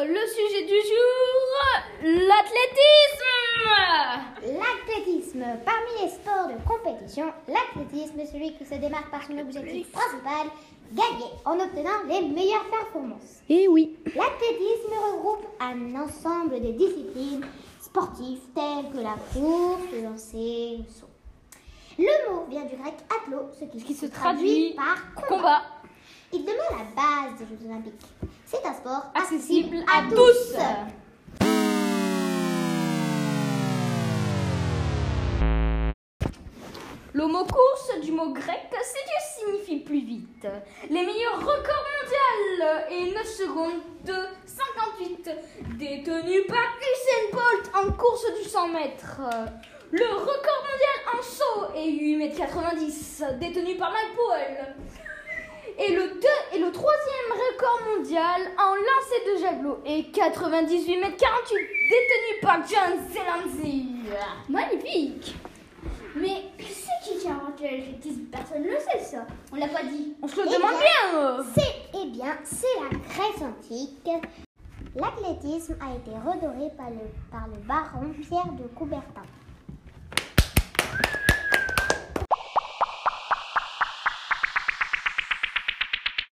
le sujet du jour, l'athlétisme. L'athlétisme. Parmi les sports de compétition, l'athlétisme est celui qui se démarque par son objectif principal, gagner en obtenant les meilleures performances. Eh oui. L'athlétisme regroupe un ensemble de disciplines sportives telles que la course, le lancer, le saut. Le mot vient du grec athlon, ce qui, Qui se se traduit traduit par combat. Combat. Il demeure la base des Jeux Olympiques. C'est un sport Accessible accessible à tous. Le mot course du mot grec, c'est Dieu signifie plus vite. Les meilleurs records mondiaux et 9 secondes de 58 détenus par Usain Bolt en course du 100 mètres. Le record mondial en saut est 8 mètres 90 détenu par Mike Powell. Et le, deux, et le troisième record mondial en lancer de javelot est 98 mètres 48 détenu par John Zelanzi. Magnifique Mais c'est qui qui a inventé l'athlétisme Personne ne le sait ça. On l'a pas dit. On se le Eh demande bien, bien. euh. C'est, eh bien, c'est la Grèce antique. L'athlétisme a été redoré par le, par le baron Pierre de Coubertin.